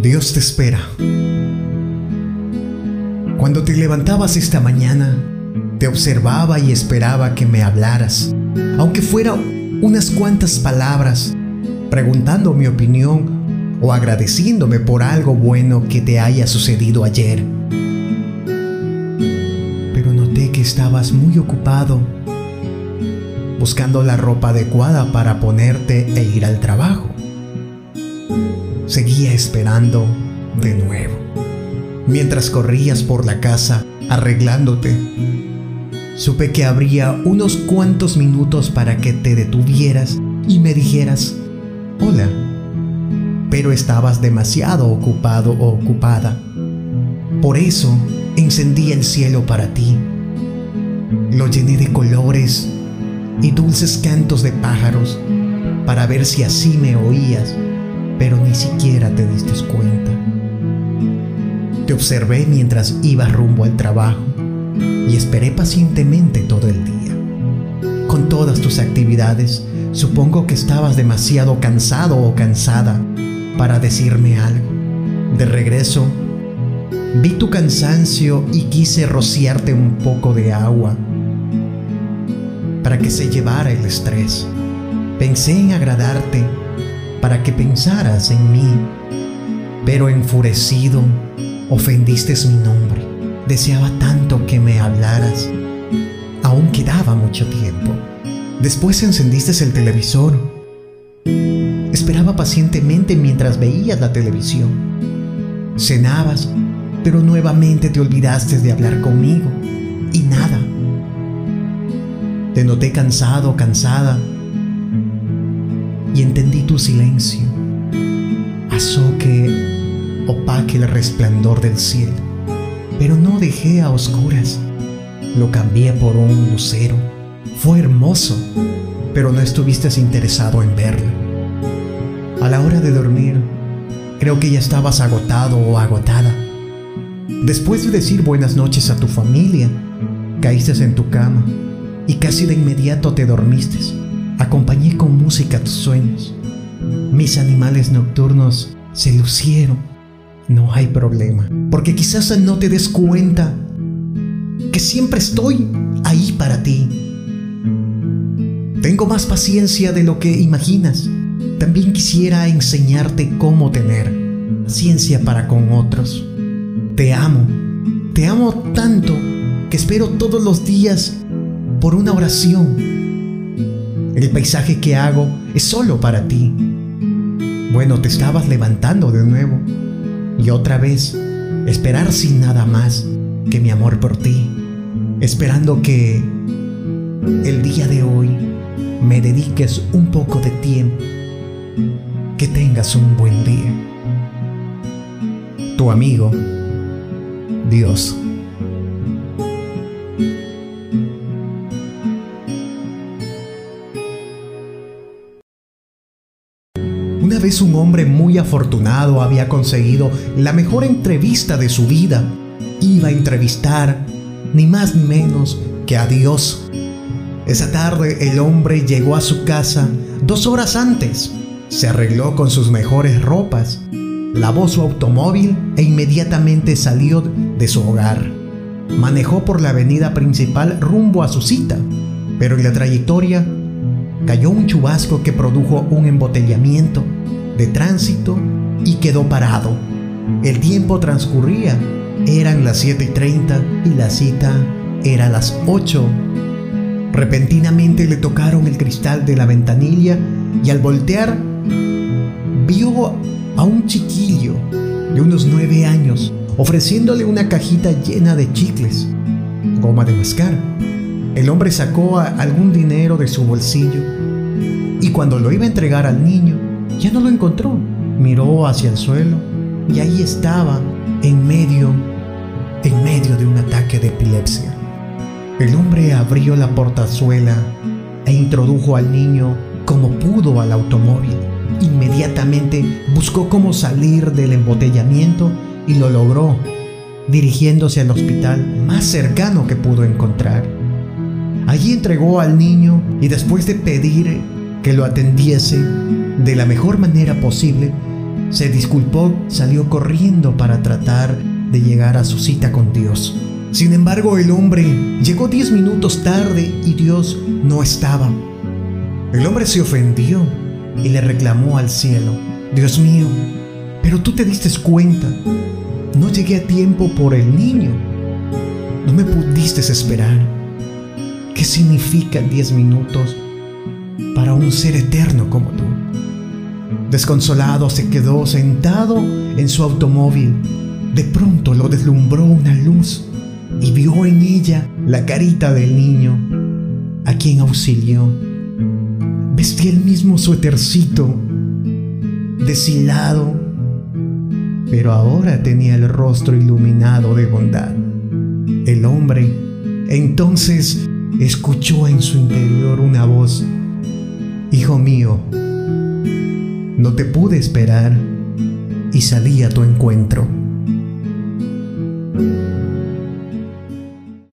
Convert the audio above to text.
Dios te espera. Cuando te levantabas esta mañana, te observaba y esperaba que me hablaras, aunque fuera unas cuantas palabras, preguntando mi opinión o agradeciéndome por algo bueno que te haya sucedido ayer. Pero noté que estabas muy ocupado buscando la ropa adecuada para ponerte e ir al trabajo seguía esperando de nuevo. Mientras corrías por la casa arreglándote, supe que habría unos cuantos minutos para que te detuvieras y me dijeras, hola, pero estabas demasiado ocupado o ocupada. Por eso encendí el cielo para ti. Lo llené de colores y dulces cantos de pájaros para ver si así me oías pero ni siquiera te diste cuenta. Te observé mientras ibas rumbo al trabajo y esperé pacientemente todo el día. Con todas tus actividades, supongo que estabas demasiado cansado o cansada para decirme algo. De regreso, vi tu cansancio y quise rociarte un poco de agua para que se llevara el estrés. Pensé en agradarte para que pensaras en mí, pero enfurecido ofendiste mi nombre. Deseaba tanto que me hablaras. Aún quedaba mucho tiempo. Después encendiste el televisor. Esperaba pacientemente mientras veías la televisión. Cenabas, pero nuevamente te olvidaste de hablar conmigo. Y nada. Te noté cansado, cansada, y entendí tu silencio. Pasó que opaque el resplandor del cielo, pero no dejé a oscuras. Lo cambié por un lucero. Fue hermoso, pero no estuviste interesado en verlo. A la hora de dormir, creo que ya estabas agotado o agotada. Después de decir buenas noches a tu familia, caíste en tu cama y casi de inmediato te dormiste. Acompañé con música tus sueños. Mis animales nocturnos se lucieron. No hay problema, porque quizás no te des cuenta que siempre estoy ahí para ti. Tengo más paciencia de lo que imaginas. También quisiera enseñarte cómo tener paciencia para con otros. Te amo, te amo tanto que espero todos los días por una oración el paisaje que hago es solo para ti. Bueno, te estabas levantando de nuevo y otra vez esperar sin nada más que mi amor por ti, esperando que el día de hoy me dediques un poco de tiempo, que tengas un buen día. Tu amigo, Dios. Una vez un hombre muy afortunado había conseguido la mejor entrevista de su vida. Iba a entrevistar ni más ni menos que a Dios. Esa tarde el hombre llegó a su casa dos horas antes. Se arregló con sus mejores ropas, lavó su automóvil e inmediatamente salió de su hogar. Manejó por la avenida principal rumbo a su cita, pero en la trayectoria cayó un chubasco que produjo un embotellamiento de tránsito y quedó parado. El tiempo transcurría, eran las 7 y 30 y la cita era las 8. Repentinamente le tocaron el cristal de la ventanilla y al voltear vio a un chiquillo de unos 9 años ofreciéndole una cajita llena de chicles, goma de mascar. El hombre sacó algún dinero de su bolsillo y cuando lo iba a entregar al niño, ya no lo encontró. Miró hacia el suelo y ahí estaba, en medio, en medio de un ataque de epilepsia. El hombre abrió la portazuela e introdujo al niño como pudo al automóvil. Inmediatamente buscó cómo salir del embotellamiento y lo logró, dirigiéndose al hospital más cercano que pudo encontrar. Allí entregó al niño y después de pedir que lo atendiese de la mejor manera posible, se disculpó, salió corriendo para tratar de llegar a su cita con Dios. Sin embargo, el hombre llegó diez minutos tarde y Dios no estaba. El hombre se ofendió y le reclamó al cielo, Dios mío, pero tú te diste cuenta, no llegué a tiempo por el niño, no me pudiste esperar. ¿Qué significan diez minutos para un ser eterno como tú? Desconsolado se quedó sentado en su automóvil. De pronto lo deslumbró una luz y vio en ella la carita del niño, a quien auxilió. Vestía el mismo suétercito, deshilado, pero ahora tenía el rostro iluminado de bondad. El hombre entonces escuchó en su interior una voz, Hijo mío, no te pude esperar y salí a tu encuentro.